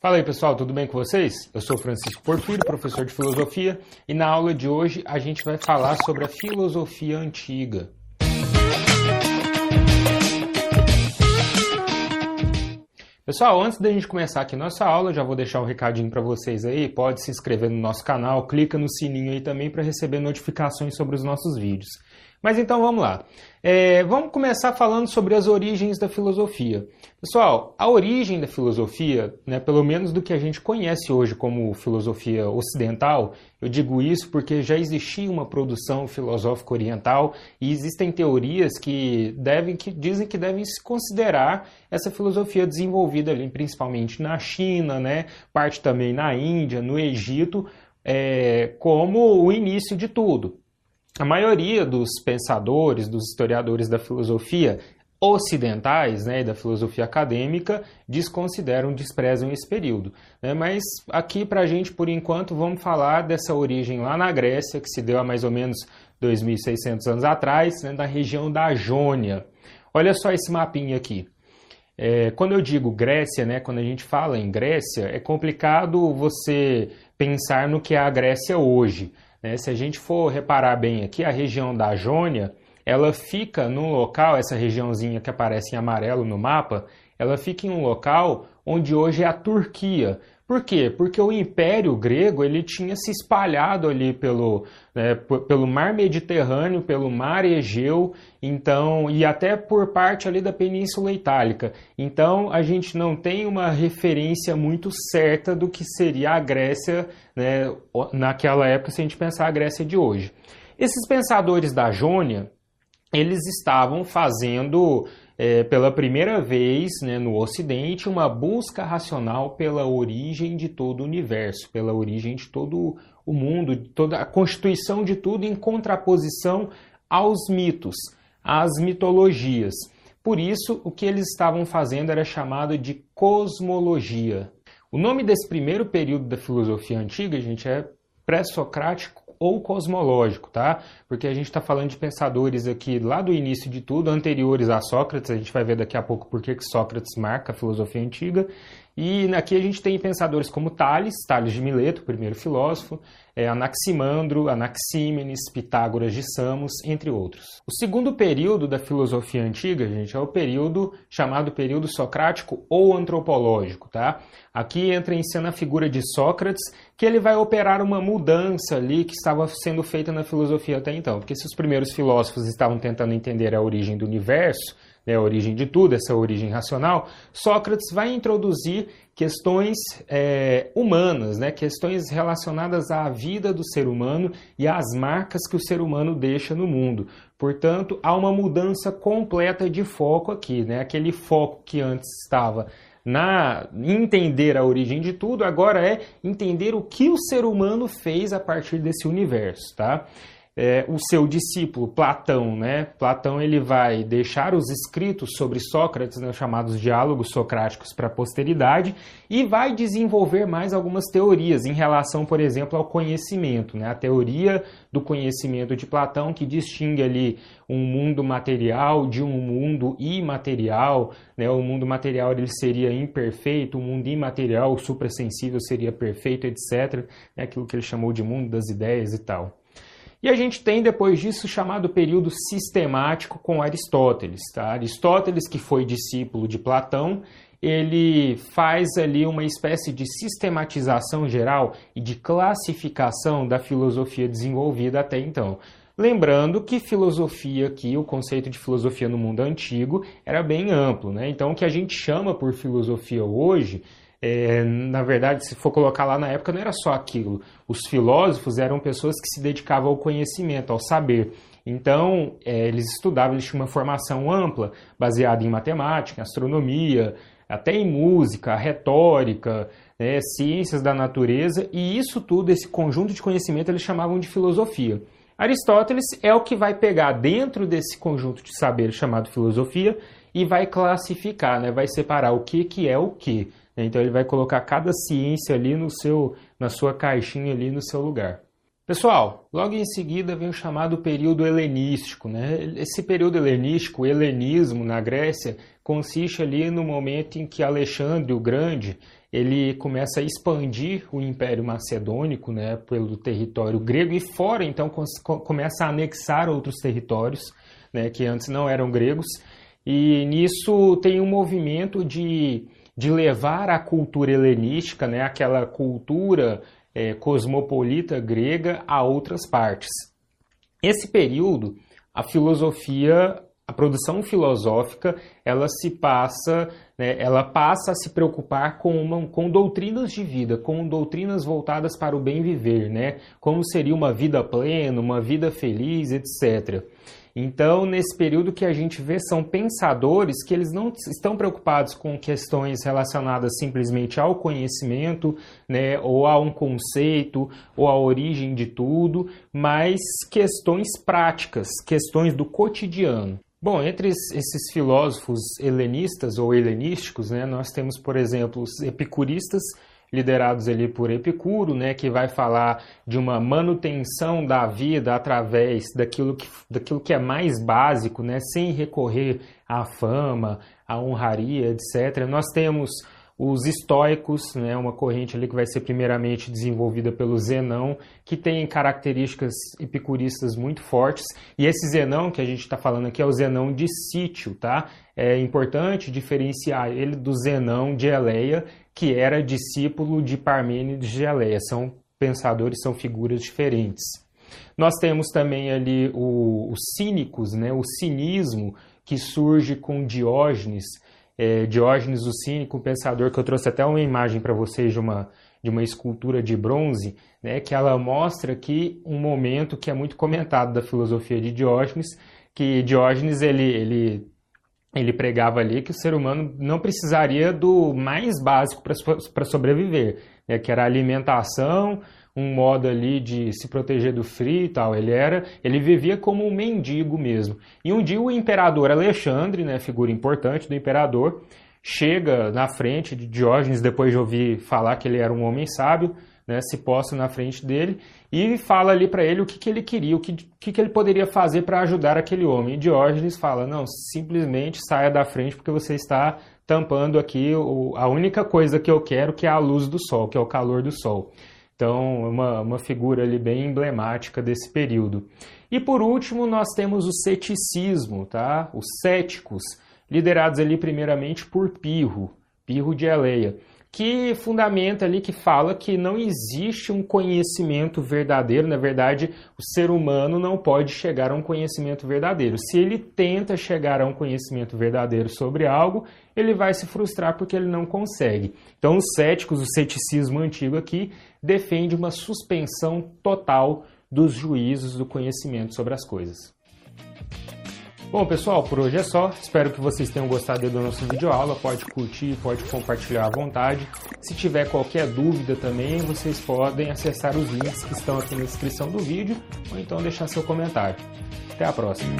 Fala aí pessoal, tudo bem com vocês? Eu sou Francisco Porfírio, professor de filosofia, e na aula de hoje a gente vai falar sobre a filosofia antiga. Pessoal, antes da gente começar aqui nossa aula, já vou deixar um recadinho para vocês aí. Pode se inscrever no nosso canal, clica no sininho aí também para receber notificações sobre os nossos vídeos. Mas então vamos lá. É, vamos começar falando sobre as origens da filosofia. Pessoal, a origem da filosofia, né, pelo menos do que a gente conhece hoje como filosofia ocidental, eu digo isso porque já existia uma produção filosófica oriental e existem teorias que devem que dizem que devem se considerar essa filosofia desenvolvida ali, principalmente na China, né, parte também na Índia, no Egito, é, como o início de tudo. A maioria dos pensadores, dos historiadores da filosofia ocidentais, né, da filosofia acadêmica, desconsideram, desprezam esse período. Né? Mas aqui, para a gente, por enquanto, vamos falar dessa origem lá na Grécia, que se deu há mais ou menos 2.600 anos atrás, né, na região da Jônia. Olha só esse mapinha aqui. É, quando eu digo Grécia, né, quando a gente fala em Grécia, é complicado você pensar no que é a Grécia hoje. Né? Se a gente for reparar bem aqui, a região da Jônia, ela fica num local, essa regiãozinha que aparece em amarelo no mapa, ela fica em um local onde hoje é a Turquia. Por quê? Porque o Império Grego ele tinha se espalhado ali pelo, né, pelo Mar Mediterrâneo, pelo Mar Egeu, então e até por parte ali da Península Itálica. Então a gente não tem uma referência muito certa do que seria a Grécia né, naquela época, se a gente pensar a Grécia de hoje. Esses pensadores da Jônia, eles estavam fazendo é, pela primeira vez né, no Ocidente, uma busca racional pela origem de todo o universo, pela origem de todo o mundo, de toda a constituição de tudo em contraposição aos mitos, às mitologias. Por isso, o que eles estavam fazendo era chamado de cosmologia. O nome desse primeiro período da filosofia antiga, gente, é pré-socrático ou cosmológico, tá? Porque a gente está falando de pensadores aqui lá do início de tudo, anteriores a Sócrates, a gente vai ver daqui a pouco por que Sócrates marca a filosofia antiga, e aqui a gente tem pensadores como Tales, Tales de Mileto, primeiro filósofo, é, Anaximandro, Anaxímenes, Pitágoras de Samos, entre outros. O segundo período da filosofia antiga, gente, é o período chamado período socrático ou antropológico, tá? Aqui entra em cena a figura de Sócrates, que ele vai operar uma mudança ali que estava sendo feita na filosofia até então. Porque se os primeiros filósofos estavam tentando entender a origem do universo, né, a origem de tudo, essa origem racional, Sócrates vai introduzir questões é, humanas, né, questões relacionadas à vida do ser humano e às marcas que o ser humano deixa no mundo. Portanto, há uma mudança completa de foco aqui, né, aquele foco que antes estava na entender a origem de tudo, agora é entender o que o ser humano fez a partir desse universo, tá? É, o seu discípulo Platão, né? Platão ele vai deixar os escritos sobre Sócrates, né, chamados diálogos socráticos para a posteridade, e vai desenvolver mais algumas teorias em relação, por exemplo, ao conhecimento, né? A teoria do conhecimento de Platão que distingue ali um mundo material de um mundo imaterial, né? O mundo material ele seria imperfeito, o mundo imaterial, o suprassensível seria perfeito, etc. É aquilo que ele chamou de mundo das ideias e tal. E a gente tem depois disso o chamado período sistemático com Aristóteles. Tá? Aristóteles, que foi discípulo de Platão, ele faz ali uma espécie de sistematização geral e de classificação da filosofia desenvolvida até então. Lembrando que filosofia aqui, o conceito de filosofia no mundo antigo, era bem amplo. Né? Então, o que a gente chama por filosofia hoje é, na verdade, se for colocar lá na época, não era só aquilo. Os filósofos eram pessoas que se dedicavam ao conhecimento, ao saber. Então, é, eles estudavam, eles tinham uma formação ampla, baseada em matemática, em astronomia, até em música, retórica, né, ciências da natureza, e isso tudo, esse conjunto de conhecimento, eles chamavam de filosofia. Aristóteles é o que vai pegar dentro desse conjunto de saber chamado filosofia e vai classificar, né, vai separar o que, que é o que. Então ele vai colocar cada ciência ali no seu, na sua caixinha ali no seu lugar. Pessoal, logo em seguida vem o chamado período helenístico. Né? Esse período helenístico, o helenismo na Grécia, consiste ali no momento em que Alexandre o Grande ele começa a expandir o Império Macedônico né, pelo território grego e fora, então começa a anexar outros territórios né, que antes não eram gregos. E nisso tem um movimento de, de levar a cultura helenística, né, aquela cultura é, cosmopolita grega, a outras partes. Esse período, a filosofia a produção filosófica ela se passa, né, ela passa a se preocupar com, uma, com doutrinas de vida, com doutrinas voltadas para o bem viver, né, como seria uma vida plena, uma vida feliz, etc. Então, nesse período que a gente vê são pensadores que eles não estão preocupados com questões relacionadas simplesmente ao conhecimento, né, ou a um conceito, ou a origem de tudo, mas questões práticas, questões do cotidiano. Bom, entre esses filósofos helenistas ou helenísticos, né, nós temos, por exemplo, os epicuristas, liderados ali por Epicuro, né, que vai falar de uma manutenção da vida através daquilo que, daquilo que é mais básico, né, sem recorrer à fama, à honraria, etc. Nós temos os estoicos, né, uma corrente ali que vai ser primeiramente desenvolvida pelo Zenão, que tem características epicuristas muito fortes. E esse Zenão que a gente está falando aqui é o Zenão de sítio, tá? É importante diferenciar ele do Zenão de Eleia, que era discípulo de Parmênides de Eleia. São pensadores, são figuras diferentes. Nós temos também ali os cínicos, né, o cinismo que surge com Diógenes, é, Diógenes o Cínico, um pensador que eu trouxe até uma imagem para vocês de uma, de uma escultura de bronze, né, que ela mostra aqui um momento que é muito comentado da filosofia de Diógenes, que Diógenes ele, ele, ele pregava ali que o ser humano não precisaria do mais básico para sobreviver, né, que era alimentação, um modo ali de se proteger do frio e tal. Ele era, ele vivia como um mendigo mesmo. E um dia o imperador Alexandre, né, figura importante do imperador, chega na frente de Diógenes depois de ouvir falar que ele era um homem sábio, né, se posta na frente dele e fala ali para ele o que, que ele queria, o que, que, que ele poderia fazer para ajudar aquele homem. E Diógenes fala: não, simplesmente saia da frente porque você está tampando aqui o, a única coisa que eu quero, que é a luz do sol, que é o calor do sol. Então, uma, uma figura ali bem emblemática desse período. E por último, nós temos o ceticismo, tá? Os céticos, liderados ali primeiramente por Pirro, Pirro de Eleia que fundamenta ali, que fala que não existe um conhecimento verdadeiro, na verdade, o ser humano não pode chegar a um conhecimento verdadeiro. Se ele tenta chegar a um conhecimento verdadeiro sobre algo, ele vai se frustrar porque ele não consegue. Então, os céticos, o ceticismo antigo aqui, defende uma suspensão total dos juízos do conhecimento sobre as coisas. Bom, pessoal, por hoje é só. Espero que vocês tenham gostado do nosso vídeo aula. Pode curtir, pode compartilhar à vontade. Se tiver qualquer dúvida também, vocês podem acessar os links que estão aqui na descrição do vídeo ou então deixar seu comentário. Até a próxima.